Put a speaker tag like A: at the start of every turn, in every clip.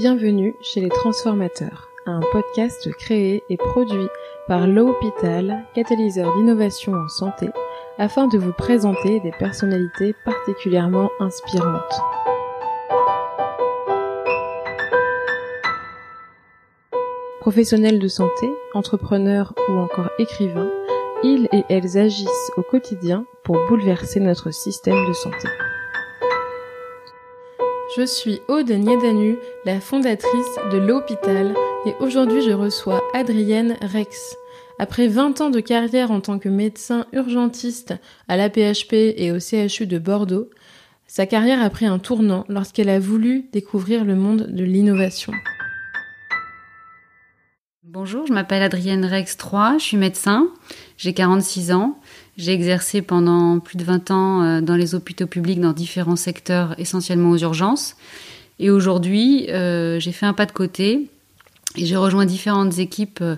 A: Bienvenue chez les Transformateurs, un podcast créé et produit par l'Hôpital, catalyseur d'innovation en santé, afin de vous présenter des personnalités particulièrement inspirantes. Professionnels de santé, entrepreneurs ou encore écrivains, ils et elles agissent au quotidien pour bouleverser notre système de santé. Je suis Aude Niedanu, la fondatrice de l'hôpital, et aujourd'hui je reçois Adrienne Rex. Après 20 ans de carrière en tant que médecin urgentiste à l'APHP et au CHU de Bordeaux, sa carrière a pris un tournant lorsqu'elle a voulu découvrir le monde de l'innovation.
B: Bonjour, je m'appelle Adrienne Rex 3, je suis médecin, j'ai 46 ans, j'ai exercé pendant plus de 20 ans euh, dans les hôpitaux publics dans différents secteurs, essentiellement aux urgences. Et aujourd'hui, euh, j'ai fait un pas de côté et j'ai rejoint différentes équipes euh,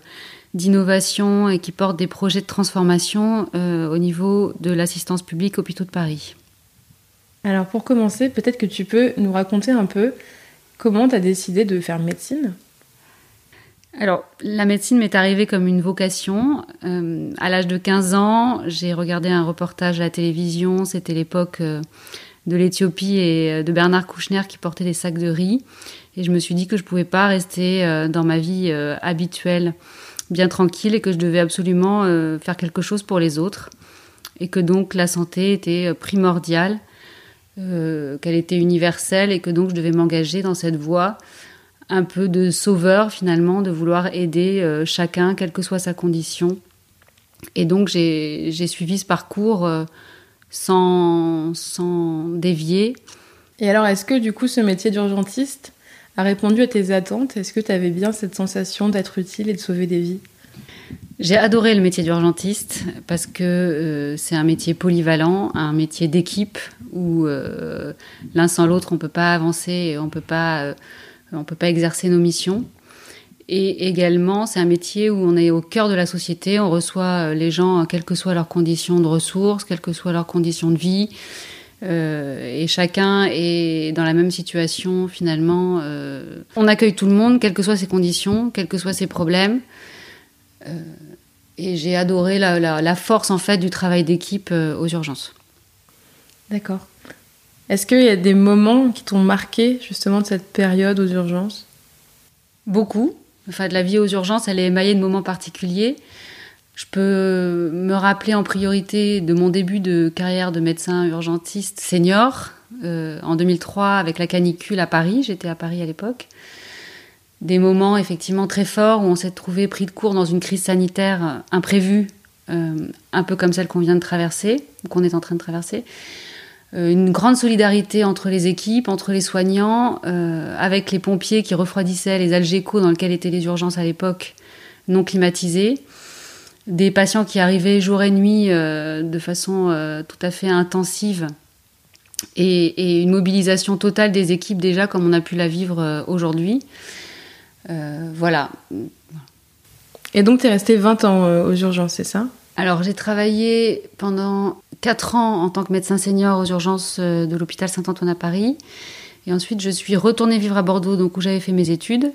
B: d'innovation et qui portent des projets de transformation au niveau de l'assistance publique hôpitaux de Paris.
A: Alors pour commencer, peut-être que tu peux nous raconter un peu comment tu as décidé de faire médecine?
B: Alors, la médecine m'est arrivée comme une vocation. Euh, à l'âge de 15 ans, j'ai regardé un reportage à la télévision. C'était l'époque euh, de l'Éthiopie et euh, de Bernard Kouchner qui portait des sacs de riz. Et je me suis dit que je ne pouvais pas rester dans ma vie habituelle, bien tranquille, et que je devais absolument faire quelque chose pour les autres. Et que donc la santé était primordiale, qu'elle était universelle, et que donc je devais m'engager dans cette voie un peu de sauveur finalement, de vouloir aider euh, chacun, quelle que soit sa condition. Et donc j'ai suivi ce parcours euh, sans, sans dévier.
A: Et alors, est-ce que du coup ce métier d'urgentiste a répondu à tes attentes? Est-ce que tu avais bien cette sensation d'être utile et de sauver des vies?
B: J'ai adoré le métier d'urgentiste parce que euh, c'est un métier polyvalent, un métier d'équipe où l'un sans l'autre on peut pas avancer, et on peut pas on ne peut pas exercer nos missions. Et également, c'est un métier où on est au cœur de la société, on reçoit euh, les gens, quelles que soient leurs conditions de ressources, quelles que soient leurs conditions de vie. Euh, et chacun est dans la même situation finalement. Euh, on accueille tout le monde, quelles que soient ses conditions, quels que soient ses problèmes. et j'ai adoré la, force en fait du travail d'équipe aux urgences.
A: D'accord. Est-ce qu'il y a des moments qui t'ont marqué justement de cette période aux urgences?
B: Beaucoup. Enfin, de la vie aux urgences, elle est émaillée de moments particuliers. Je peux me rappeler en priorité de mon début de carrière de médecin urgentiste senior euh, en 2003 avec la canicule à Paris. J'étais à Paris à l'époque. Des moments effectivement très forts où on s'est trouvé pris de court dans une crise sanitaire imprévue, euh, un peu comme celle qu'on vient de traverser, ou qu'on est en train de traverser. Euh, une grande solidarité entre les équipes, entre les soignants, euh, avec les pompiers qui refroidissaient les algécos dans lesquels étaient les urgences à l'époque non climatisées, des patients qui arrivaient jour et nuit euh, de façon tout à fait intensive et, une mobilisation totale des équipes déjà comme on a pu la vivre aujourd'hui. voilà.
A: Et donc tu es resté 20 ans aux urgences, c'est ça?
B: Alors j'ai travaillé pendant 4 ans en tant que médecin senior aux urgences euh, de l'hôpital Saint-Antoine à Paris. Et ensuite je suis retournée vivre à Bordeaux, donc où j'avais fait mes études.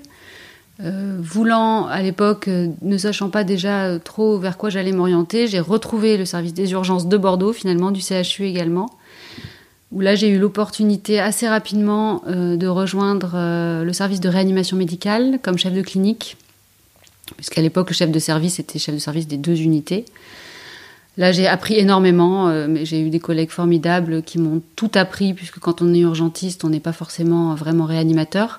B: Euh, voulant à l'époque, euh, ne sachant pas déjà trop vers quoi j'allais m'orienter, j'ai retrouvé le service des urgences de Bordeaux, finalement du CHU également, où là j'ai eu l'opportunité assez rapidement de rejoindre le service de réanimation médicale comme chef de clinique puisqu'à l'époque, le chef de service était chef de service des deux unités. Là, j'ai appris énormément, euh, mais j'ai eu des collègues formidables qui m'ont tout appris, puisque quand on est urgentiste, on n'est pas forcément vraiment réanimateur.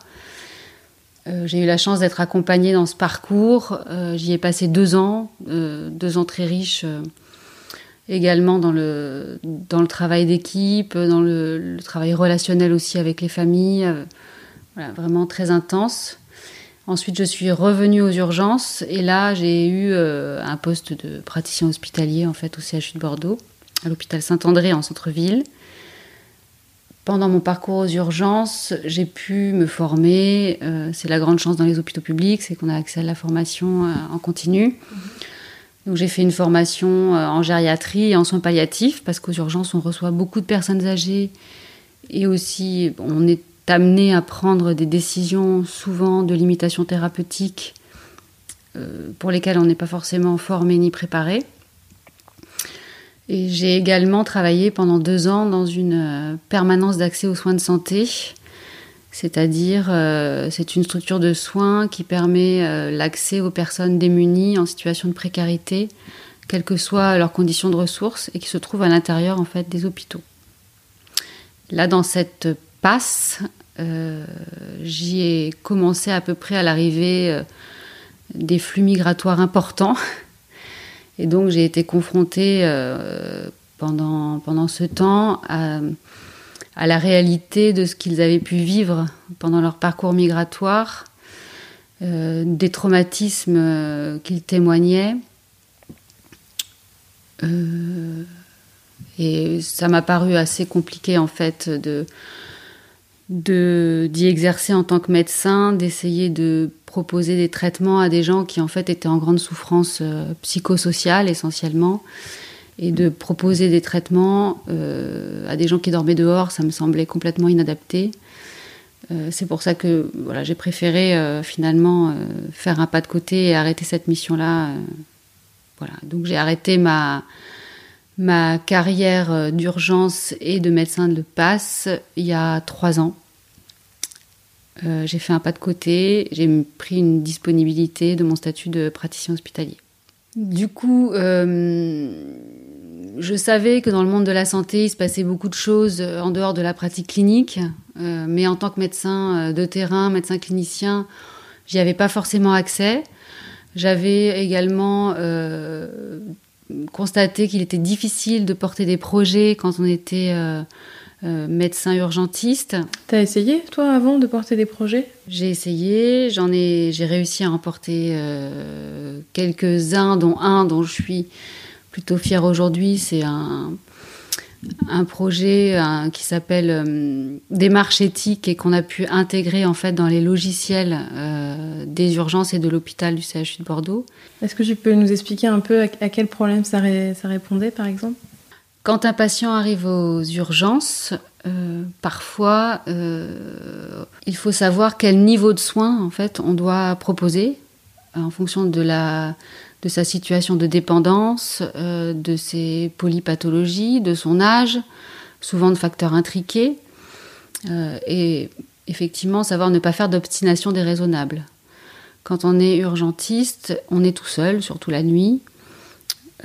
B: Euh, j'ai eu la chance d'être accompagnée dans ce parcours. Euh, j'y ai passé deux ans, deux ans très riches, également dans le, le travail d'équipe, dans le, travail relationnel aussi avec les familles. vraiment très intense. Ensuite, je suis revenue aux urgences et là, j'ai eu euh, un poste de praticien hospitalier en fait au CHU de Bordeaux, à l'hôpital Saint-André en centre-ville. Pendant mon parcours aux urgences, j'ai pu me former. Euh, c'est la grande chance dans les hôpitaux publics, c'est qu'on a accès à la formation euh, en continu. Donc j'ai fait une formation en gériatrie et en soins palliatifs parce qu'aux urgences, on reçoit beaucoup de personnes âgées et aussi on est amené à prendre des décisions souvent de limitation thérapeutique euh, pour lesquelles on n'est pas forcément formé ni préparé. Et j'ai également travaillé pendant deux ans dans une euh, permanence d'accès aux soins de santé, c'est-à-dire euh, c'est une structure de soins qui permet l'accès aux personnes démunies en situation de précarité, quelles que soient leurs conditions de ressources, et qui se trouve à l'intérieur en fait des hôpitaux. Là, dans cette passe, euh, j'y ai commencé à peu près à l'arrivée euh, des flux migratoires importants. Et donc j'ai été confrontée euh, pendant, pendant ce temps à, à, la réalité de ce qu'ils avaient pu vivre pendant leur parcours migratoire, des traumatismes qu'ils témoignaient. et ça m'a paru assez compliqué en fait de d'y exercer en tant que médecin, d'essayer de proposer des traitements à des gens qui en fait étaient en grande souffrance euh, psychosociale essentiellement, et de proposer des traitements euh, à des gens qui dormaient dehors, ça me semblait complètement inadapté. Euh, c'est pour ça que voilà, j'ai préféré finalement faire un pas de côté et arrêter cette mission-là. voilà, donc j'ai arrêté ma ma carrière euh, d'urgence et de médecin de passe il y a trois ans. Euh, j'ai fait un pas de côté, j'ai pris une disponibilité de mon statut de praticien hospitalier. Du coup, euh, je savais que dans le monde de la santé, il se passait beaucoup de choses en dehors de la pratique clinique, mais en tant que médecin de terrain, médecin clinicien, j'y avais pas forcément accès. J'avais également constaté qu'il était difficile de porter des projets quand on était euh, euh, médecin urgentiste.
A: T'as essayé, toi, avant de porter des projets?
B: J'ai essayé, j'en ai, j'ai réussi à en porter euh, quelques-uns, dont un dont je suis plutôt fière aujourd'hui. C'est un, un projet qui s'appelle euh, démarche éthique et qu'on a pu intégrer en fait dans les logiciels euh, des urgences et de l'hôpital du CHU de Bordeaux.
A: Est-ce que tu peux nous expliquer un peu à, quel problème ça, ça, répondait par exemple?
B: Quand un patient arrive aux urgences, euh, parfois il faut savoir quel niveau de soins en fait on doit proposer en fonction de la de sa situation de dépendance, euh, de ses polypathologies, de son âge, souvent de facteurs intriqués, euh, et effectivement savoir ne pas faire d'obstination déraisonnable. Quand on est urgentiste, on est tout seul, surtout la nuit.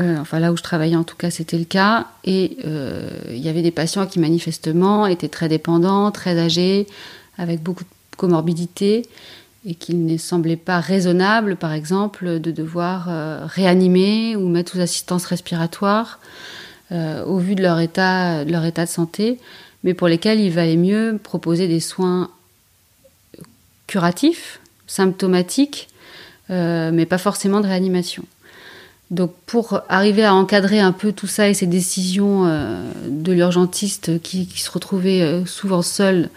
B: Euh, enfin là où je travaillais en tout cas c'était le cas et il y avait des patients qui manifestement étaient très dépendants, très âgés, avec beaucoup de comorbidités et qu'il ne semblait pas raisonnable, par exemple, de devoir euh, réanimer ou mettre sous assistance respiratoire euh, au vu de leur, état, de santé, mais pour lesquels il valait mieux proposer des soins curatifs, symptomatiques, euh, mais pas forcément de réanimation. Donc pour arriver à encadrer un peu tout ça et ces décisions de l'urgentiste qui, qui, se retrouvait souvent seul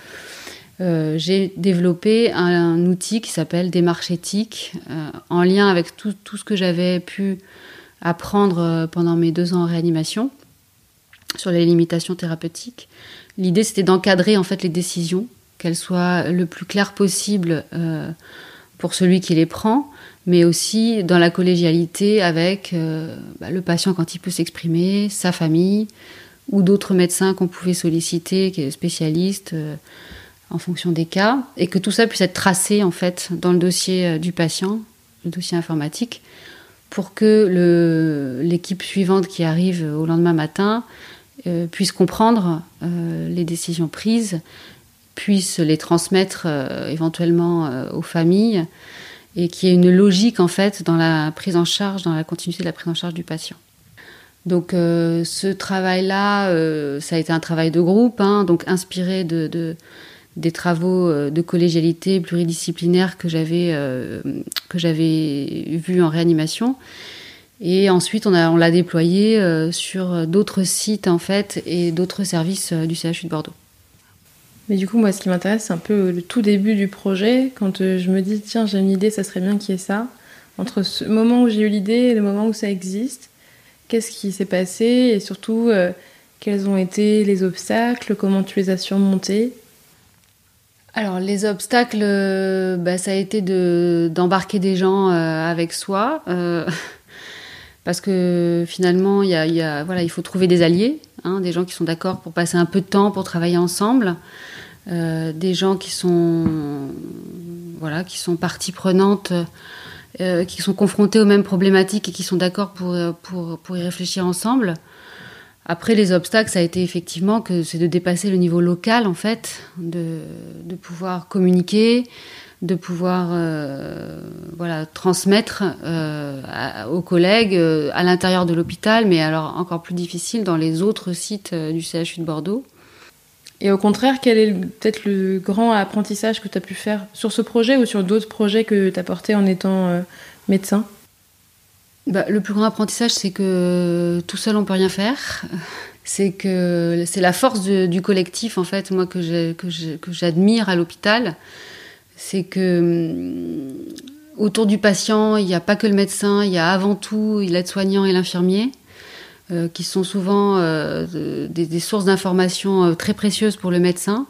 B: euh, j'ai développé un, outil qui s'appelle Démarche éthique, euh, en lien avec tout, tout ce que j'avais pu apprendre euh, pendant mes deux ans en réanimation sur les limitations thérapeutiques. L'idée, c'était d'encadrer en fait les décisions, qu'elles soient le plus claires possible pour celui qui les prend, mais aussi dans la collégialité avec bah, le patient quand il peut s'exprimer, sa famille ou d'autres médecins qu'on pouvait solliciter, qui est spécialistes en fonction des cas, et que tout ça puisse être tracé en fait dans le dossier euh, du patient, le dossier informatique, pour que l'équipe suivante qui arrive au lendemain matin euh, puisse comprendre euh, les décisions prises, puisse les transmettre éventuellement aux familles, et qu'il y ait une logique en fait dans la prise en charge, dans la continuité de la prise en charge du patient. Donc ce travail-là, ça a été un travail de groupe, hein, donc inspiré de des travaux euh, de collégialité pluridisciplinaire que j'avais euh, que j'avais vu en réanimation. Et ensuite, on, a, on l'a déployé euh, sur d'autres sites en fait et d'autres services du CHU de Bordeaux.
A: Mais du coup, moi, ce qui m'intéresse, c'est un peu le tout début du projet. Quand je me dis, tiens, j'ai une idée, ça serait bien qu'il y ait ça. Entre ce moment où j'ai eu l'idée et le moment où ça existe, qu'est-ce qui s'est passé? Et surtout, quels ont été les obstacles, comment tu les as surmontés?
B: Alors les obstacles, bah, ça a été de, d'embarquer des gens avec soi, parce que finalement il faut trouver des alliés, hein, des gens qui sont d'accord pour passer un peu de temps pour travailler ensemble. Euh, des gens qui sont voilà qui sont partie prenante euh, qui sont confrontés aux mêmes problématiques et qui sont d'accord pour y réfléchir ensemble après les obstacles ça a été effectivement que c'est de dépasser le niveau local en fait de, pouvoir communiquer de pouvoir euh, voilà transmettre aux collègues à l'intérieur de l'hôpital mais alors encore plus difficile dans les autres sites du CHU de Bordeaux.
A: Et au contraire, quel est peut-être le grand apprentissage que tu as pu faire sur ce projet ou sur d'autres projets que tu as portés en étant euh, médecin?
B: Bah, Le plus grand apprentissage, c'est que tout seul, on peut rien faire. C'est que c'est la force du collectif, en fait, moi, que j'admire à l'hôpital. C'est que hum, autour du patient, il n'y a pas que le médecin, il y a avant tout l'aide-soignant et l'infirmier. Euh, qui sont souvent euh, des, sources d'informations euh, très précieuses pour le médecin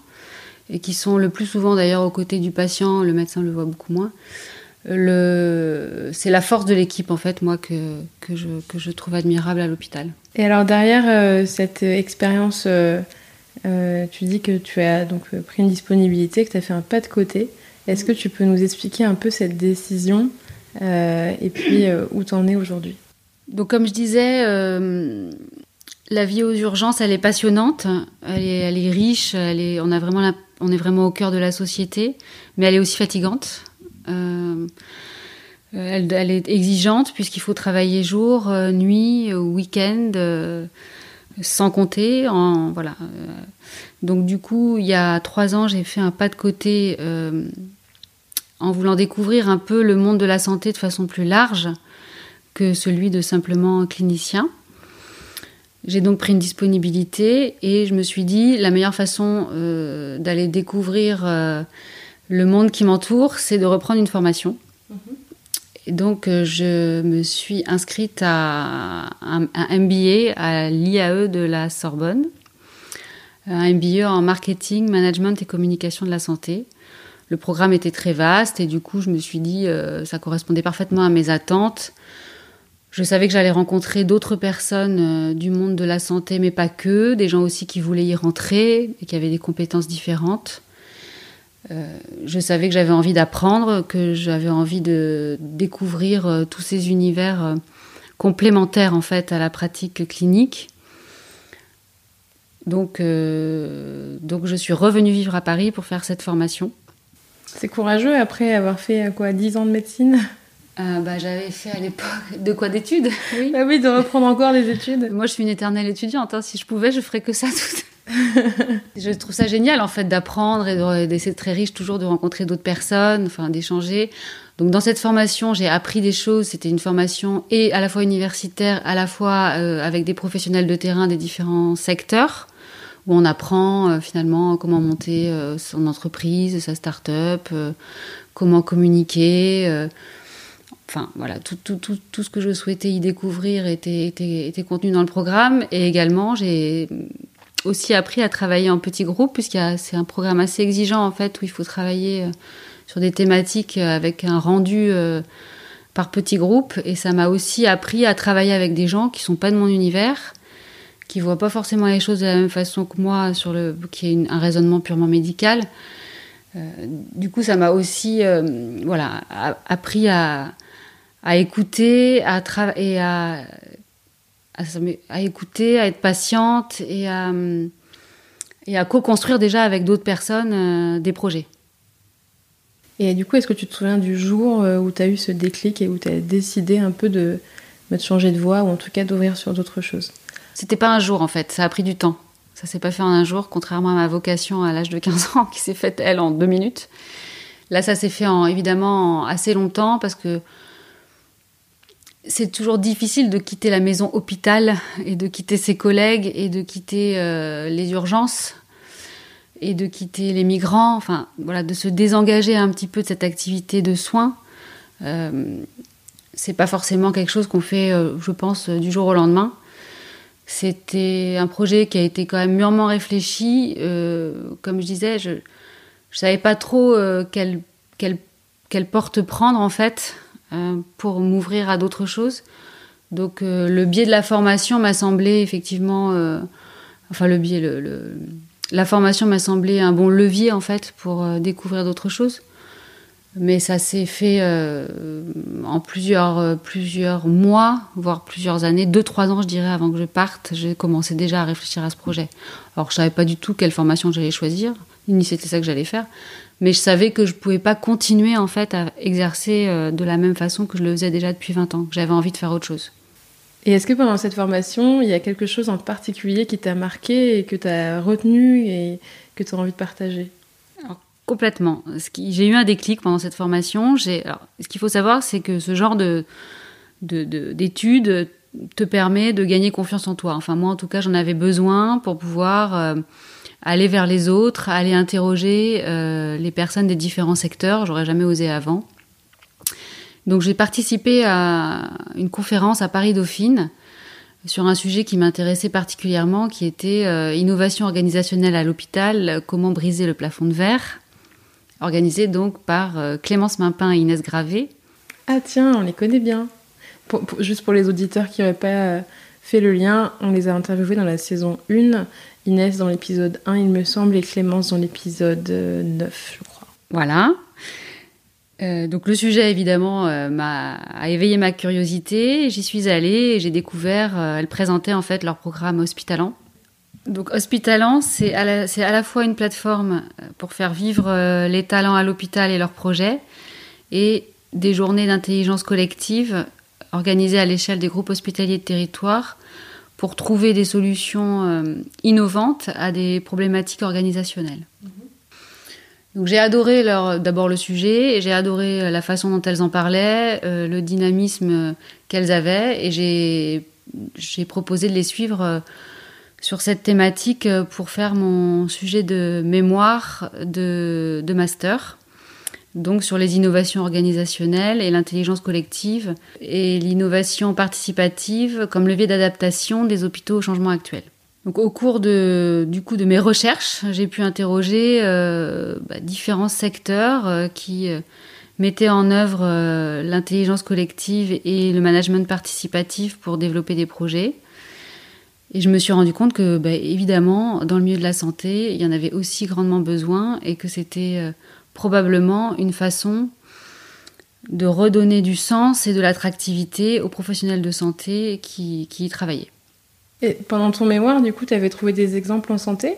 B: et qui sont le plus souvent d'ailleurs aux côtés du patient, le médecin le voit beaucoup moins. C'est la force de l'équipe en fait, moi, que, que, je, que je trouve admirable à l'hôpital.
A: Et alors derrière cette expérience, tu dis que tu as donc pris une disponibilité, que tu as fait un pas de côté. Est-ce que tu peux nous expliquer un peu cette décision et puis où tu en es aujourd'hui?
B: Donc comme je disais, euh, la vie aux urgences, elle est passionnante, elle est, elle est riche, elle est, on, a vraiment on est vraiment au cœur de la société, mais elle est aussi fatigante. Euh, elle, est exigeante puisqu'il faut travailler jour, euh, nuit, week-end, sans compter. Voilà. Donc du coup, il y a trois ans, j'ai fait un pas de côté en voulant découvrir un peu le monde de la santé de façon plus large que celui de simplement clinicien. J'ai donc pris une disponibilité et je me suis dit la meilleure façon euh, d'aller découvrir euh, le monde qui m'entoure, c'est de reprendre une formation. Et donc euh, je me suis inscrite à un, MBA à l'IAE de la Sorbonne, un MBA en marketing, management et communication de la santé. Le programme était très vaste et du coup je me suis dit ça correspondait parfaitement à mes attentes je savais que j'allais rencontrer d'autres personnes euh, du monde de la santé, mais pas que, des gens aussi qui voulaient y rentrer et qui avaient des compétences différentes. Euh, je savais que j'avais envie d'apprendre, que j'avais envie de découvrir euh, tous ces univers complémentaires en fait à la pratique clinique. Donc, donc je suis revenue vivre à Paris pour faire cette formation.
A: C'est courageux après avoir fait quoi 10 ans de médecine?
B: Euh, bah, J'avais fait à l'époque de quoi d'études?
A: Oui. Ah oui, de reprendre encore les études.
B: Moi, je suis une éternelle étudiante. Hein. Si je pouvais, je ferais que ça tout. Je trouve ça génial en fait d'apprendre et d'essayer très riche toujours de rencontrer d'autres personnes, enfin d'échanger. Donc dans cette formation, j'ai appris des choses. C'était une formation et à la fois universitaire, à la fois euh, avec des professionnels de terrain des différents secteurs, où on apprend euh, finalement comment monter son entreprise, sa start-up, comment communiquer enfin voilà, tout, ce que je souhaitais y découvrir était, était contenu dans le programme. Et également, j'ai aussi appris à travailler en petits groupes, puisque c'est un programme assez exigeant en fait, où il faut travailler euh, sur des thématiques euh, avec un rendu euh, par petits groupes. Et ça m'a aussi appris à travailler avec des gens qui sont pas de mon univers, qui voient pas forcément les choses de la même façon que moi, sur le, qui est un raisonnement purement médical. du coup, ça m'a aussi voilà, appris à, à écouter, à et à, à, écouter, à être patiente et à, et à co-construire déjà avec d'autres personnes euh, des projets.
A: Et du coup, est-ce que tu te souviens du jour euh, où tu as eu ce déclic et où tu as décidé un peu de, de changer de voie ou en tout cas d'ouvrir sur d'autres choses?
B: C'était pas un jour en fait, ça a pris du temps. Ça s'est pas fait en un jour, contrairement à ma vocation à l'âge de 15 ans qui s'est faite elle en deux minutes. Là, ça s'est fait en, évidemment assez longtemps parce que c'est toujours difficile de quitter la maison hôpital et de quitter ses collègues et de quitter euh, les urgences et de quitter les migrants, enfin voilà, de se désengager un petit peu de cette activité de soins. Euh, c'est pas forcément quelque chose qu'on fait, euh, je pense, du jour au lendemain. C'était un projet qui a été quand même mûrement réfléchi. comme je disais, je, je savais pas trop quelle, quelle, quelle, porte prendre en fait pour m'ouvrir à d'autres choses. Donc le biais de la formation m'a semblé effectivement, enfin le biais, le, la formation m'a semblé un bon levier en fait pour découvrir d'autres choses. Mais ça s'est fait euh, en plusieurs, euh, plusieurs mois, voire plusieurs années, deux, trois ans, je dirais, avant que je parte. J'ai commencé déjà à réfléchir à ce projet. Alors, je savais pas du tout quelle formation j'allais choisir, ni c'était ça que j'allais faire. Mais je savais que je pouvais pas continuer, en fait, à exercer euh, de la même façon que je le faisais déjà depuis 20 ans. que J'avais envie de faire autre chose.
A: Et est-ce que pendant cette formation, il y a quelque chose en particulier qui t'a marqué et que tu as retenu et que tu as envie de partager?
B: Complètement. J'ai eu un déclic pendant cette formation. ce qu'il faut savoir, c'est que ce genre de, d'études te permet de gagner confiance en toi. Enfin, moi, en tout cas, j'en avais besoin pour pouvoir euh, aller vers les autres, aller interroger euh, les personnes des différents secteurs. J'aurais jamais osé avant. Donc, j'ai participé à une conférence à Paris Dauphine sur un sujet qui m'intéressait particulièrement, qui était euh, innovation organisationnelle à l'hôpital, comment briser le plafond de verre organisé donc par euh, Clémence Mimpin et Inès Gravé.
A: Ah tiens, on les connaît bien. juste pour les auditeurs qui n'auraient pas fait le lien, on les a interviewés dans la saison 1, Inès dans l'épisode 1 il me semble et Clémence dans l'épisode 9 euh, je crois.
B: Voilà. donc le sujet évidemment m'a a éveillé ma curiosité. J'y suis allée et j'ai découvert. elles présentaient en fait leur programme hospitalant donc Hospitalant, c'est à, la, fois une plateforme euh, pour faire vivre euh, les talents à l'hôpital et leurs projets, et des journées d'intelligence collective organisées à l'échelle des groupes hospitaliers de territoire pour trouver des solutions euh, innovantes à des problématiques organisationnelles. Donc j'ai adoré d'abord le sujet, j'ai adoré la façon dont elles en parlaient, le dynamisme qu'elles avaient, et j'ai proposé de les suivre sur cette thématique euh, pour faire mon sujet de mémoire de, master. Donc sur les innovations organisationnelles et l'intelligence collective et l'innovation participative comme levier d'adaptation des hôpitaux au changement actuel. Donc au cours de, du coup de mes recherches, j'ai pu interroger euh, bah, différents secteurs euh, qui mettaient en œuvre l'intelligence collective et le management participatif pour développer des projets. Et je me suis rendu compte que, bah, évidemment, dans le milieu de la santé, il y en avait aussi grandement besoin et que c'était euh, probablement une façon de redonner du sens et de l'attractivité aux professionnels de santé qui, qui y travaillaient.
A: Et pendant ton mémoire, du coup, tu avais trouvé des exemples en santé?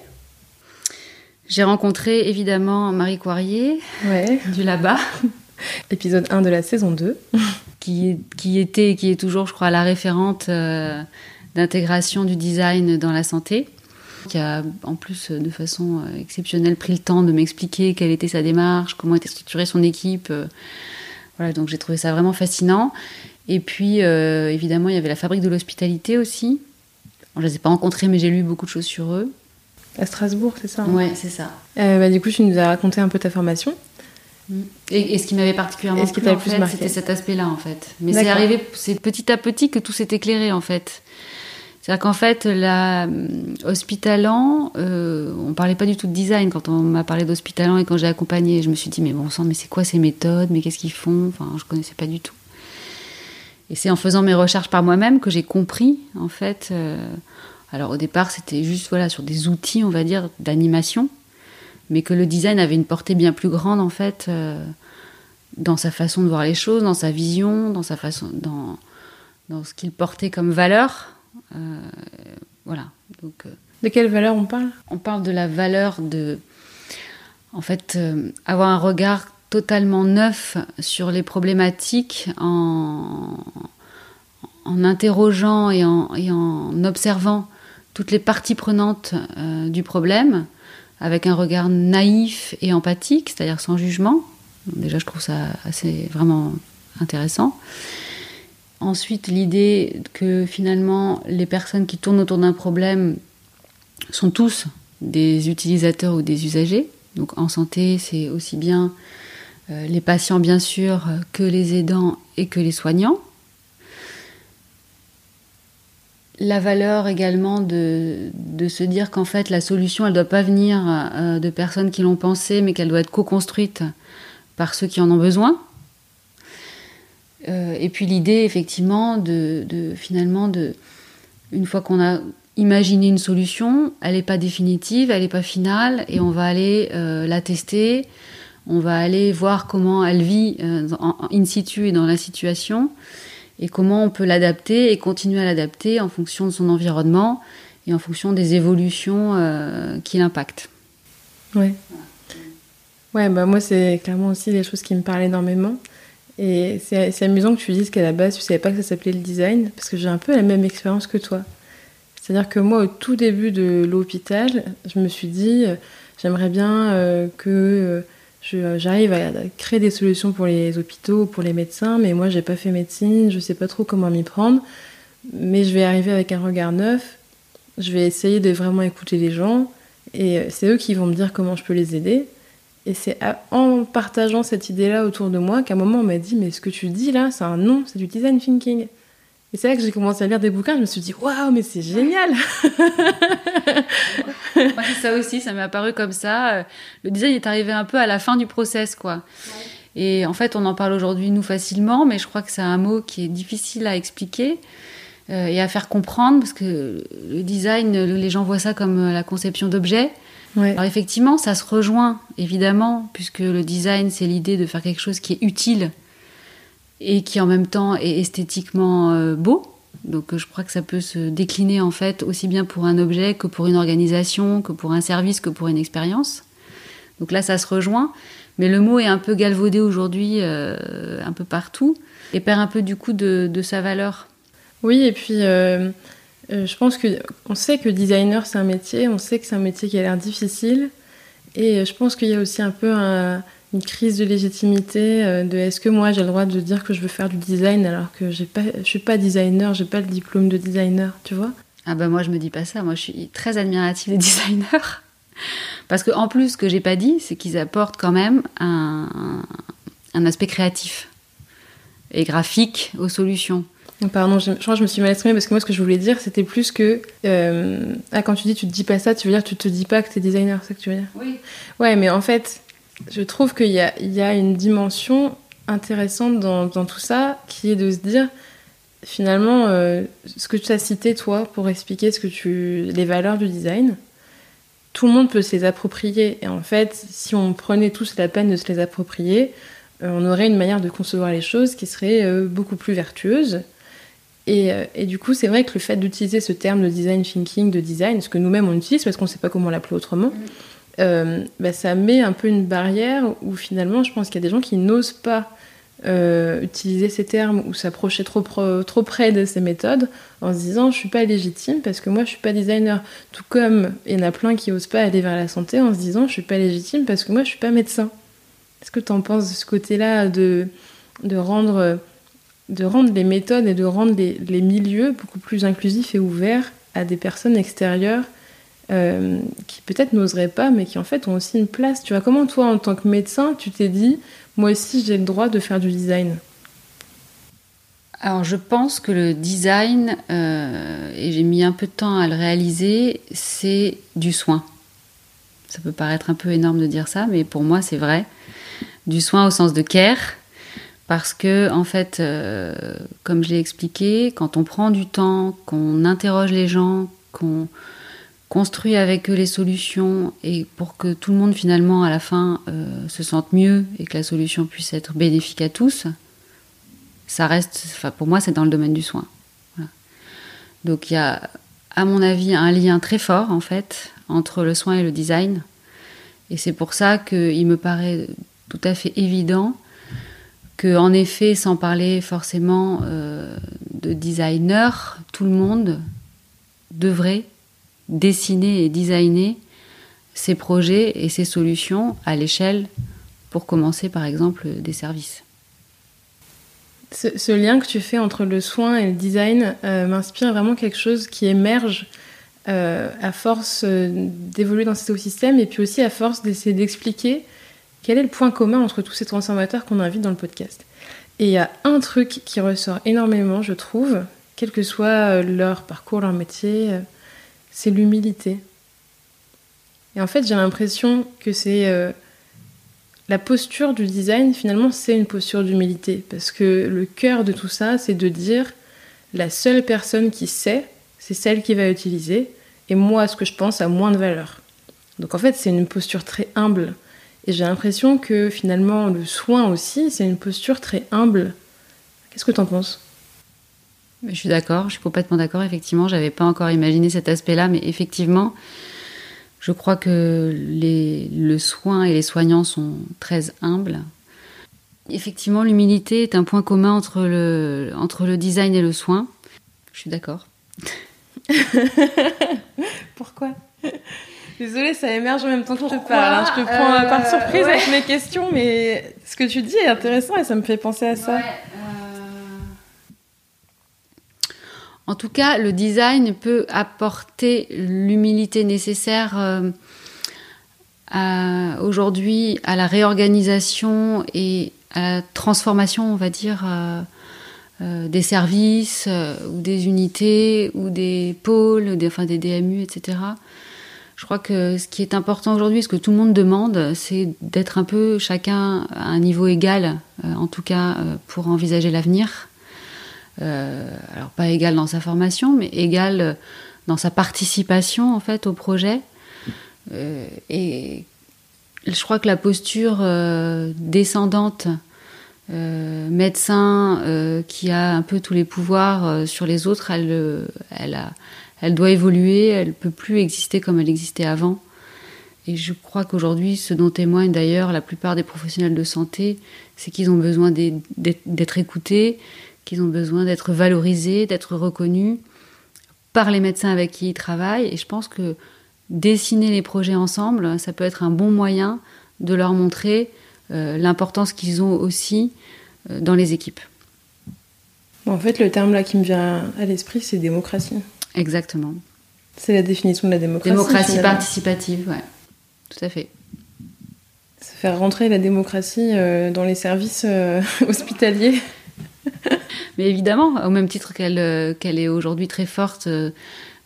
B: J'ai rencontré évidemment Marie Coirier ouais. du là-bas.
A: Épisode 1 de la saison 2.
B: qui, qui était, qui est toujours, je crois, la référente. Euh, d'intégration du design dans la santé, qui a en plus de façon euh, exceptionnelle pris le temps de m'expliquer quelle était sa démarche, comment était structurée son équipe. Euh, voilà, donc j'ai trouvé ça vraiment fascinant. Et puis, euh, évidemment, il y avait la fabrique de l'hospitalité aussi. je ne les ai pas rencontrés, mais j'ai lu beaucoup de choses sur eux.
A: À Strasbourg, c'est ça
B: hein? Ouais, c'est ça.
A: bah, du coup, tu nous as raconté un peu ta formation.
B: Mm. Et, ce qui m'avait particulièrement plu, en fait, c'était cet aspect-là, en fait. Mais c'est arrivé, c'est petit à petit que tout s'est éclairé, en fait. C'est-à-dire qu'en fait, la euh, Hospitalant, euh, on parlait pas du tout de design quand on m'a parlé d'Hospitalant et quand j'ai accompagné. Je me suis dit, mais bon sang, mais c'est quoi ces méthodes? Mais qu'est-ce qu'ils font? Enfin, je connaissais pas du tout. Et c'est en faisant mes recherches par moi-même que j'ai compris, en fait. Euh, alors au départ, c'était juste voilà sur des outils, on va dire, d'animation, mais que le design avait une portée bien plus grande, en fait, euh, dans sa façon de voir les choses, dans sa vision, dans sa façon, dans dans ce qu'il portait comme valeur voilà. Donc, euh,
A: de quelle valeur on parle?
B: On parle de la valeur de, en fait, euh, avoir un regard totalement neuf sur les problématiques en, en interrogeant et en, et en, observant toutes les parties prenantes du problème avec un regard naïf et empathique, c'est-à-dire sans jugement. Déjà, je trouve ça assez vraiment intéressant. Ensuite, l'idée que finalement, les personnes qui tournent autour d'un problème sont tous des utilisateurs ou des usagers. Donc en santé, c'est aussi bien euh, les patients, bien sûr, que les aidants et que les soignants. la valeur également de, de se dire qu'en fait la solution elle doit pas venir euh, de personnes qui l'ont pensée mais qu'elle doit être co-construite par ceux qui en ont besoin. Euh, et puis l'idée effectivement de, finalement de une fois qu'on a imaginé une solution, elle n'est pas définitive, elle n'est pas finale et on va aller euh, la tester, on va aller voir comment elle vit en, in situ et dans la situation et comment on peut l'adapter et continuer à l'adapter en fonction de son environnement et en fonction des évolutions euh, qui l'impactent.
A: Ouais. Ouais, bah moi, c'est clairement aussi des choses qui me parlent énormément. Et c'est amusant que tu dises qu'à la base, tu savais pas que ça s'appelait le design, parce que j'ai un peu la même expérience que toi. C'est-à-dire que moi, au tout début de l'hôpital, je me suis dit, euh, j'aimerais bien euh, que j'arrive à créer des solutions pour les hôpitaux, pour les médecins, mais moi j'ai pas fait médecine, je sais pas trop comment m'y prendre, mais je vais arriver avec un regard neuf, je vais essayer de vraiment écouter les gens, et c'est eux qui vont me dire comment je peux les aider. Et c'est en partageant cette idée-là autour de moi qu'à un moment on m'a dit mais ce que tu dis là, c'est un nom, c'est du design thinking. Et c'est là que j'ai commencé à lire des bouquins, je me suis dit waouh, mais c'est génial
B: Moi, c'est ça aussi, ça m'est apparu comme ça. Le design est arrivé un peu à la fin du process, quoi. Et en fait, on en parle aujourd'hui, nous, facilement, mais je crois que c'est un mot qui est difficile à expliquer euh, et à faire comprendre, parce que le design, les gens voient ça comme la conception d'objets. Alors effectivement, ça se rejoint, évidemment, puisque le design, c'est l'idée de faire quelque chose qui est utile et qui en même temps est esthétiquement euh, beau. Donc je crois que ça peut se décliner en fait aussi bien pour un objet que pour une organisation, que pour un service, que pour une expérience. Donc là, ça se rejoint. Mais le mot est un peu galvaudé aujourd'hui, euh, un peu partout, et perd un peu du coup de, sa valeur.
A: Oui, et puis euh, je pense que on sait que designer c'est un métier, on sait que c'est un métier qui a l'air difficile, et je pense qu'il y a aussi un peu un, une crise de légitimité euh, de est-ce que moi j'ai le droit de dire que je veux faire du design alors que j'ai pas je suis pas designer j'ai pas le diplôme de designer tu vois?
B: Ah bah moi je me dis pas ça. Moi je suis très admirative des designers. Parce que en plus ce que j'ai pas dit c'est qu'ils apportent quand même un, aspect créatif et graphique aux solutions
A: Pardon, je, crois que je me suis mal exprimée parce que moi, ce que je voulais dire, c'était plus que. Euh, ah, quand tu dis tu te dis pas ça, tu veux dire tu te dis pas que t'es designer, c'est ça que tu veux dire?
B: Oui.
A: Ouais, mais en fait, je trouve qu'il y a, une dimension intéressante dans, tout ça qui est de se dire finalement euh, ce que tu as cité toi pour expliquer ce que tu les valeurs du design tout le monde peut se les approprier et en fait si on prenait tous la peine de se les approprier euh, on aurait une manière de concevoir les choses qui serait euh, beaucoup plus vertueuse et, du coup c'est vrai que le fait d'utiliser ce terme de design thinking de design ce que nous-mêmes on utilise parce qu'on ne sait pas comment l'appeler autrement mm. Euh, bah, ça met un peu une barrière où finalement je pense qu'il y a des gens qui n'osent pas euh, utiliser ces termes ou s'approcher trop, trop près de ces méthodes en se disant je suis pas légitime parce que moi je suis pas designer. Tout comme il y en a plein qui osent pas aller vers la santé en se disant je suis pas légitime parce que moi je suis pas médecin. Est-ce que tu en penses de ce côté-là de, de, rendre, de rendre les méthodes et de rendre les, milieux beaucoup plus inclusifs et ouverts à des personnes extérieures euh, qui peut-être n'oseraient pas, mais qui en fait ont aussi une place. Tu vois, comment toi, en tant que médecin, tu t'es dit, moi aussi j'ai le droit de faire du design?
B: Alors je pense que le design, euh, et j'ai mis un peu de temps à le réaliser, c'est du soin. Ça peut paraître un peu énorme de dire ça, mais pour moi c'est vrai. Du soin au sens de care, parce que en fait, euh, comme je l'ai expliqué, quand on prend du temps, qu'on interroge les gens, qu'on construit avec eux les solutions et pour que tout le monde finalement à la fin euh, se sente mieux et que la solution puisse être bénéfique à tous, ça reste, pour moi c'est dans le domaine du soin. Donc il y a à mon avis un lien très fort en fait entre le soin et le design et c'est pour ça qu'il me paraît tout à fait évident que en effet sans parler forcément euh, de designer, tout le monde devrait dessiner et designer ces projets et ces solutions à l'échelle pour commencer par exemple des services.
A: Ce, lien que tu fais entre le soin et le design euh, m'inspire vraiment quelque chose qui émerge euh, à force d'évoluer dans cet écosystème et puis aussi à force d'essayer d'expliquer quel est le point commun entre tous ces transformateurs qu'on invite dans le podcast? Et il y a un truc qui ressort énormément, je trouve, quel que soit leur parcours, leur métier, c'est l'humilité. Et en fait, j'ai l'impression que c'est la posture du design, finalement, c'est une posture d'humilité. Parce que le cœur de tout ça, c'est de dire la seule personne qui sait, c'est celle qui va utiliser. Et moi, ce que je pense a moins de valeur. Donc en fait, c'est une posture très humble. Et j'ai l'impression que finalement, le soin aussi, c'est une posture très humble. Qu'est-ce que tu en penses
B: Je suis d'accord, je suis complètement d'accord. Effectivement, j'avais pas encore imaginé cet aspect-là, mais effectivement, je crois que les, le soin et les soignants sont très humbles. Effectivement, l'humilité est un point commun entre le, entre le design et le soin. Je suis d'accord.
A: Pourquoi? Désolée, ça émerge en même temps que je te parle. Hein. Je te prends euh, par surprise avec mes questions, mais ce que tu dis est intéressant et ça me fait penser à ça.
B: En tout cas, le design peut apporter l'humilité nécessaire euh, aujourd'hui à la réorganisation et à la transformation, on va dire, euh, euh, des services ou des unités ou des pôles, des, enfin des DMU, etc. Je crois que ce qui est important aujourd'hui, ce que tout le monde demande, c'est d'être un peu chacun à un niveau égal, en tout cas pour envisager l'avenir. Euh, alors pas égal dans sa formation, mais égal euh, dans sa participation en fait au projet. Euh, et je crois que la posture descendante, médecin qui a un peu tous les pouvoirs sur les autres, elle, elle, a, elle doit évoluer, elle peut plus exister comme elle existait avant. Et je crois qu'aujourd'hui, ce dont témoignent d'ailleurs la plupart des professionnels de santé, c'est qu'ils ont besoin d'être écoutés, qu'ils ont besoin d'être valorisés, d'être reconnus par les médecins avec qui ils travaillent. Et je pense que dessiner les projets ensemble, ça peut être un bon moyen de leur montrer euh, l'importance qu'ils ont aussi euh, dans les équipes.
A: En fait, le terme là qui me vient à l'esprit, c'est démocratie.
B: Exactement.
A: C'est la définition de la démocratie.
B: Démocratie participative, ouais. Tout à fait.
A: Faire rentrer la démocratie euh, dans les services hospitaliers.
B: Mais évidemment, au même titre qu'elle euh, qu'elle est aujourd'hui très forte euh,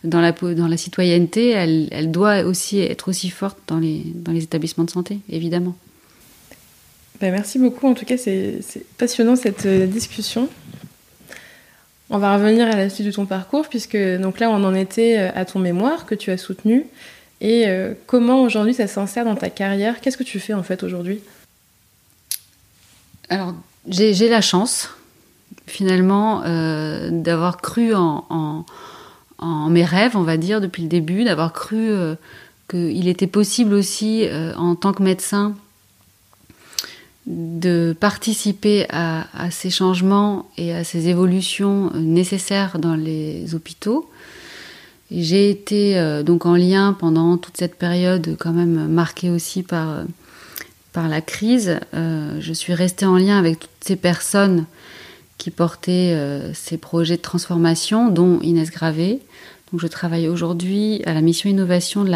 B: dans la, dans la citoyenneté, elle, elle, doit aussi être aussi forte dans les, dans les établissements de santé, évidemment.
A: Ben, merci beaucoup. En tout cas, c'est passionnant cette euh, discussion. On va revenir à la suite de ton parcours, puisque donc là, on en était à ton mémoire que tu as soutenu. Et comment aujourd'hui ça s'insère dans ta carrière? Qu'est-ce que tu fais en fait aujourd'hui?
B: Alors, j'ai la chance finalement euh, d'avoir cru en, mes rêves, on va dire, depuis le début, d'avoir cru euh, qu'il était possible aussi, euh, en tant que médecin, de participer à, ces changements et à ces évolutions nécessaires dans les hôpitaux. J'ai été donc en lien pendant toute cette période quand même marquée aussi par, par la crise. je suis restée en lien avec toutes ces personnes qui portait euh, ces projets de transformation, dont Inès Gravé. Donc, je travaille aujourd'hui à la mission innovation de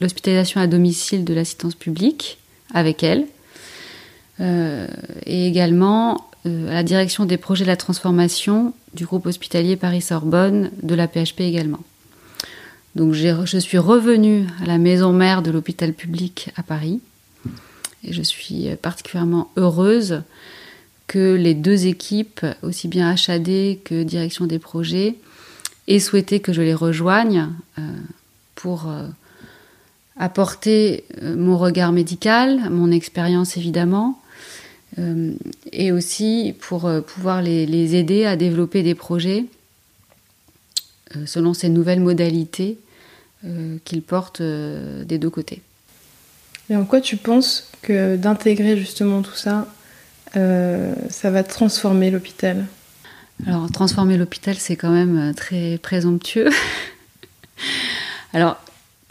B: l'hospitalisation à domicile de l'assistance publique avec elle, euh, et également euh, à la direction des projets de la transformation du groupe hospitalier Paris-Sorbonne, de la PHP également. Donc je suis revenue à la maison mère de l'hôpital public à Paris et je suis particulièrement heureuse que les deux équipes, aussi bien HAD que direction des projets, aient souhaité que je les rejoigne euh, pour euh, apporter euh, mon regard médical, mon expérience évidemment, et aussi pour pouvoir les, aider à développer des projets selon ces nouvelles modalités qu'ils portent des deux côtés.
A: Et en quoi tu penses que d'intégrer justement tout ça euh, ça va transformer l'hôpital?
B: Alors, transformer l'hôpital, c'est quand même euh, très présomptueux. Alors,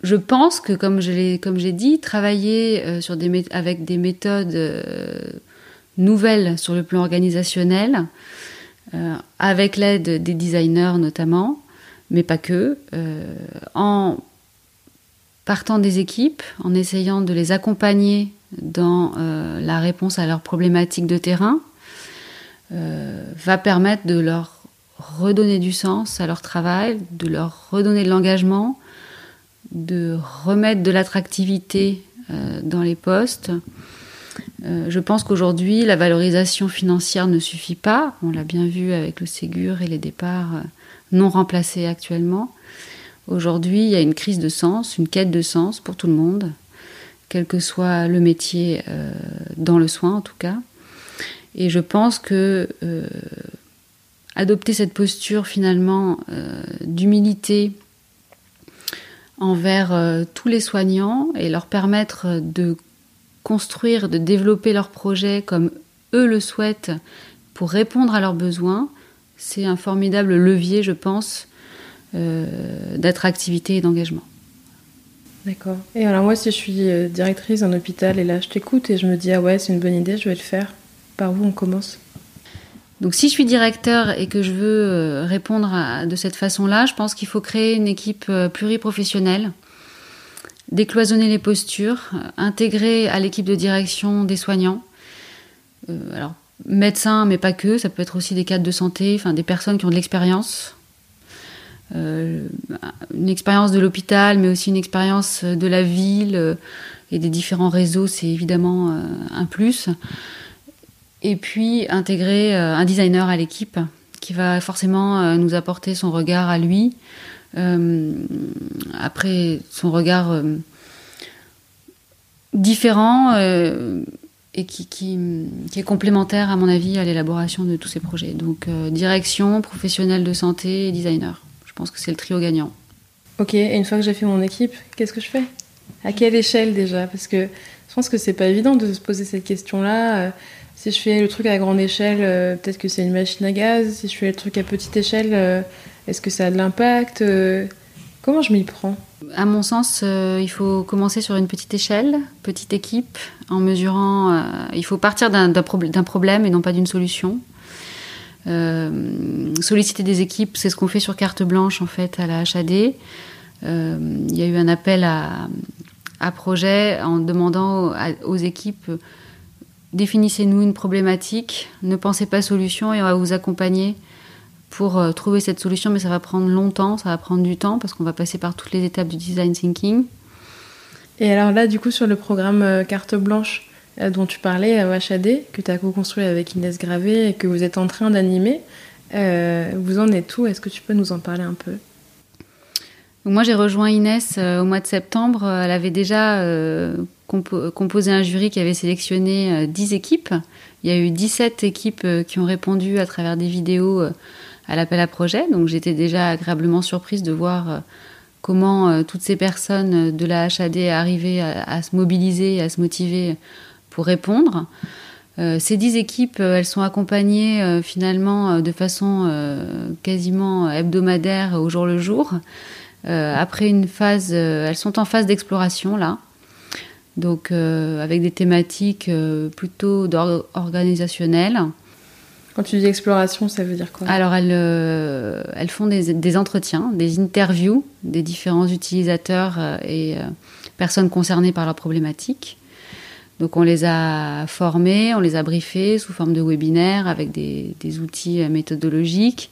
B: je pense que, comme j'ai dit, travailler euh, sur des, avec des méthodes nouvelles sur le plan organisationnel, avec l'aide des designers notamment, mais pas que, en partant des équipes, en essayant de les accompagner dans euh, la réponse à leurs problématiques de terrain, euh, va permettre de leur redonner du sens à leur travail, de leur redonner de l'engagement, de remettre de l'attractivité euh, dans les postes. Euh, je pense qu'aujourd'hui, la valorisation financière ne suffit pas. On l'a bien vu avec le Ségur et les départs euh, non remplacés actuellement. Aujourd'hui, il y a une crise de sens, une quête de sens pour tout le monde, quel que soit le métier dans le soin en tout cas. Et je pense que adopter cette posture finalement d'humilité envers euh, tous les soignants et leur permettre de construire, de développer leurs projets comme eux le souhaitent pour répondre à leurs besoins, c'est un formidable levier, je pense, euh, d'attractivité et d'engagement.
A: D'accord. Et alors moi, si je suis euh, directrice d'un hôpital et là, je t'écoute et je me dis, ah ouais, c'est une bonne idée, je vais le faire. Par où on commence?
B: Donc si je suis directeur et que je veux euh, répondre de cette façon-là, je pense qu'il faut créer une équipe pluriprofessionnelle, décloisonner les postures, euh, intégrer à l'équipe de direction des soignants. alors médecins, mais pas que, ça peut être aussi des cadres de santé, enfin des personnes qui ont de l'expérience. une expérience de l'hôpital, mais aussi une expérience de la ville et des différents réseaux, c'est évidemment un plus et puis intégrer euh, un designer à l'équipe qui va forcément euh, nous apporter son regard à lui. Euh, après, son regard différent et qui, qui, est complémentaire, à mon avis, à l'élaboration de tous ces projets. Donc, direction, professionnel de santé et designer. Je pense que c'est le trio gagnant.
A: Ok, et une fois que j'ai fait mon équipe, qu'est-ce que je fais? À quelle échelle déjà? Parce que je pense que c'est pas évident de se poser cette question-là. Si je fais le truc à grande échelle, euh, peut-être que c'est une machine à gaz. Si je fais le truc à petite échelle, euh, est-ce que ça a de l'impact euh, Comment je m'y prends?
B: À mon sens, il faut commencer sur une petite échelle, petite équipe, en mesurant. il faut partir d'un problème et non pas d'une solution. solliciter des équipes, c'est ce qu'on fait sur carte blanche en fait à la HAD. Il y a eu un appel à, à projet en demandant aux équipes définissez-nous une problématique, ne pensez pas solution et on va vous accompagner pour euh, trouver cette solution, mais ça va prendre longtemps, ça va prendre du temps parce qu'on va passer par toutes les étapes du design thinking.
A: Et alors là, du coup, sur le programme euh, Carte Blanche euh, dont tu parlais à HAD, que tu as co-construit avec Inès Gravé et que vous êtes en train d'animer, vous en êtes où? Est-ce que tu peux nous en parler un peu?
B: Moi, j'ai rejoint Inès au mois de septembre. Elle avait déjà composé un jury qui avait sélectionné 10 euh, équipes. Il y a eu 17 équipes euh, qui ont répondu à travers des vidéos euh, à l'appel à projet. Donc j'étais déjà agréablement surprise de voir comment toutes ces personnes de la HAD arrivaient à, se mobiliser à se motiver pour répondre. ces 10 équipes, elles sont accompagnées finalement de façon quasiment hebdomadaire au jour le jour. Après une phase, elles sont en phase d'exploration là donc euh, avec des thématiques euh, plutôt organisationnelles.
A: Quand tu dis exploration, ça veut dire quoi?
B: Alors elles, euh, elles font des, des, entretiens, des interviews des différents utilisateurs et personnes concernées par la problématique. Donc on les a formés, on les a briefés sous forme de webinaires avec des, des outils méthodologiques.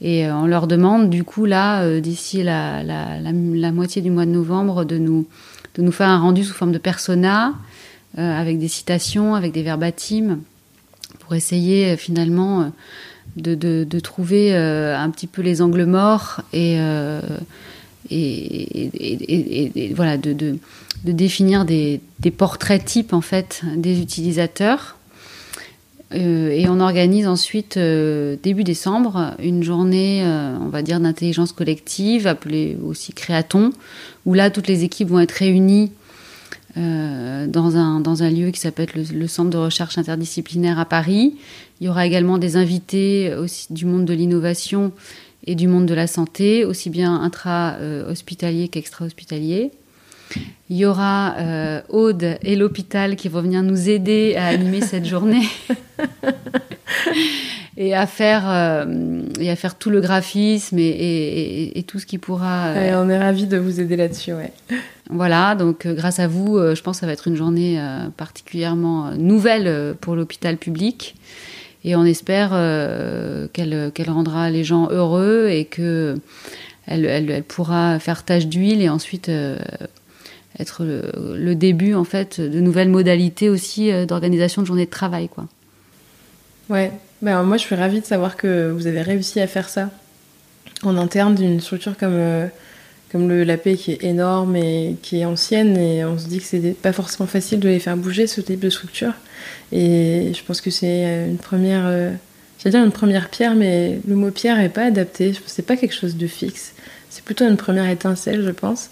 B: Et on leur demande du coup là, d'ici la, la, la, moitié du mois de novembre, de nous de nous faire un rendu sous forme de persona, euh, avec des citations, avec des verbatims, pour essayer euh, finalement euh, de, trouver un petit peu les angles morts et, et, voilà, de, de, définir des, des, portraits types en fait des utilisateurs. Et on organise ensuite, début décembre, une journée, on va dire, d'intelligence collective, appelée aussi Créaton, où là, toutes les équipes vont être réunies euh, dans, un, dans un lieu qui s'appelle le, Centre de recherche interdisciplinaire à Paris. Il y aura également des invités du monde de l'innovation et du monde de la santé, aussi bien intra-hospitalier qu'extra-hospitalier. Il y aura euh, Aude et l'hôpital qui vont venir nous aider à animer cette journée. et à faire euh, et à faire tout le graphisme et, et, tout ce qui pourra.
A: Euh, on est ravis de vous aider là-dessus, ouais.
B: Voilà, donc grâce à vous, je pense que ça va être une journée particulièrement nouvelle pour l'hôpital public. Et on espère qu'elle qu'elle rendra les gens heureux et que elle, elle, pourra faire tâche d'huile et ensuite être le, début en fait de nouvelles modalités aussi d'organisation de journée de travail quoi.
A: Ouais, ben, moi je suis ravie de savoir que vous avez réussi à faire ça. En interne d'une structure comme, euh, comme le, la paix qui est énorme et qui est ancienne et on se dit que c'est pas forcément facile de les faire bouger ce type de structure. Et je pense que c'est une première euh, dire une première pierre mais le mot pierre est pas adapté. C'est pas quelque chose de fixe. C'est plutôt une première étincelle je pense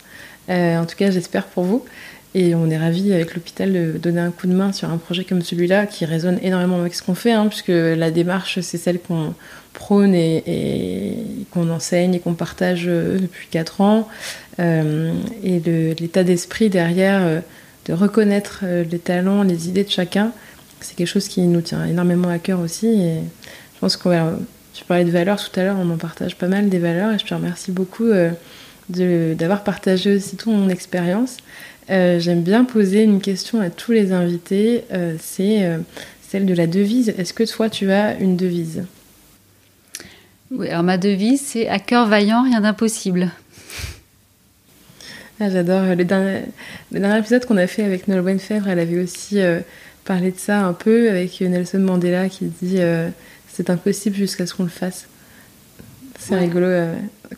A: euh, en tout cas j'espère pour vous et on est ravis avec l'hôpital de donner un coup de main sur un projet comme celui-là qui résonne énormément avec ce qu'on fait, hein, puisque la démarche, c'est celle qu'on prône et, qu'on enseigne et qu'on partage euh, depuis 4 ans. Euh, et l'état d'esprit derrière, de reconnaître les talents, les idées de chacun, c'est quelque chose qui nous tient énormément à cœur aussi. Et je pense qu'on va. Tu parlais de valeurs tout à l'heure, on en partage pas mal des valeurs et je te remercie beaucoup d'avoir partagé aussi ton expérience. Euh, j'aime bien poser une question à tous les invités, euh, c'est euh, celle de la devise. Est-ce que toi, tu as une devise?
B: Oui, alors ma devise, c'est à cœur vaillant, rien d'impossible.
A: Ah, J'adore. Le dernier, le dernier épisode qu'on a fait avec Nolwenn Fèvre, elle avait aussi parlé de ça un peu, avec Nelson Mandela qui dit c'est impossible jusqu'à ce qu'on le fasse. C'est rigolo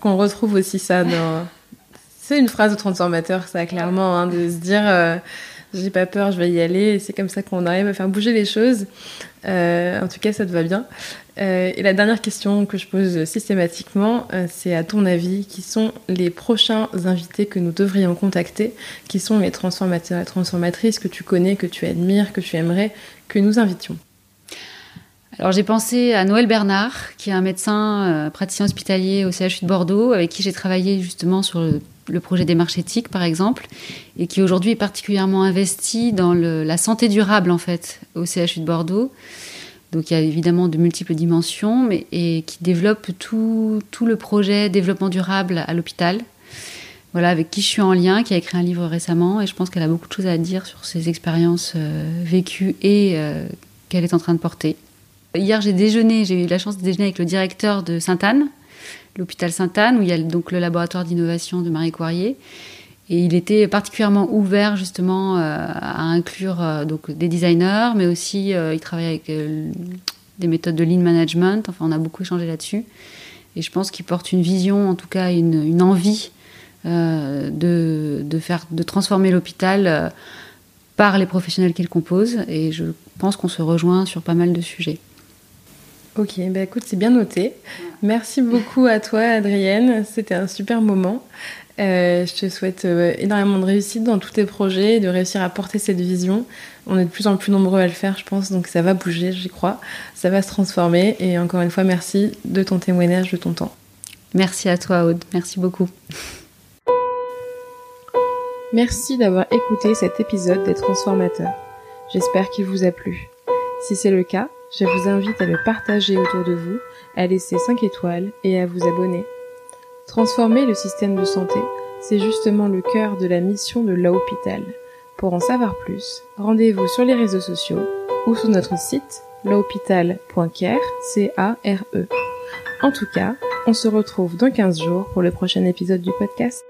A: qu'on retrouve aussi ça dans c'est une phrase de transformateur, ça, clairement, hein, de se dire euh, j'ai pas peur, je vais y aller. C'est comme ça qu'on arrive à faire bouger les choses. Euh, en tout cas, ça te va bien. Euh, et la dernière question que je pose systématiquement, c'est à ton avis, qui sont les prochains invités que nous devrions contacter Qui sont les transformateurs et transformatrices que tu connais, que tu admires, que tu aimerais que nous invitions?
B: Alors j'ai pensé à Noël Bernard, qui est un médecin praticien hospitalier au CHU de Bordeaux, avec qui j'ai travaillé justement sur le projet des marches éthiques, par exemple, et qui aujourd'hui est particulièrement investi dans la santé durable, en fait, au CHU de Bordeaux. Donc il y a évidemment de multiples dimensions, mais et qui développe tout, tout le projet développement durable à l'hôpital. Voilà, avec qui je suis en lien, qui a écrit un livre récemment, et je pense qu'elle a beaucoup de choses à dire sur ses expériences euh, vécues et euh, qu'elle est en train de porter. Hier, j'ai déjeuné, j'ai eu la chance de déjeuner avec le directeur de Sainte-Anne, l'hôpital Sainte-Anne, où il y a donc le laboratoire d'innovation de Marie Coirier. Et il était particulièrement ouvert justement euh, à inclure euh, donc des designers, mais aussi euh, il travaille avec des méthodes de lean management. Enfin, on a beaucoup échangé là-dessus. Et je pense qu'il porte une vision, en tout cas une, envie de, de, faire, de transformer l'hôpital par les professionnels qu'il compose. Et je pense qu'on se rejoint sur pas mal de sujets.
A: Ok, bah écoute, c'est bien noté. Merci beaucoup à toi, Adrienne. C'était un super moment. Euh, je te souhaite euh, énormément de réussite dans tous tes projets, de réussir à porter cette vision. On est de plus en plus nombreux à le faire, je pense, donc ça va bouger, j'y crois. Ça va se transformer. Et encore une fois, merci de ton témoignage, de ton temps.
B: Merci à toi, Aude. Merci beaucoup.
A: Merci d'avoir écouté cet épisode des Transformateurs. J'espère qu'il vous a plu. Si c'est le cas, je vous invite à le partager autour de vous, à laisser 5 étoiles et à vous abonner. Transformer le système de santé, c'est justement le cœur de la mission de l'hôpital. Pour en savoir plus, rendez-vous sur les réseaux sociaux ou sur notre site l'hôpital.care, C-A-R-E. En tout cas, on se retrouve dans 15 jours pour le prochain épisode du podcast.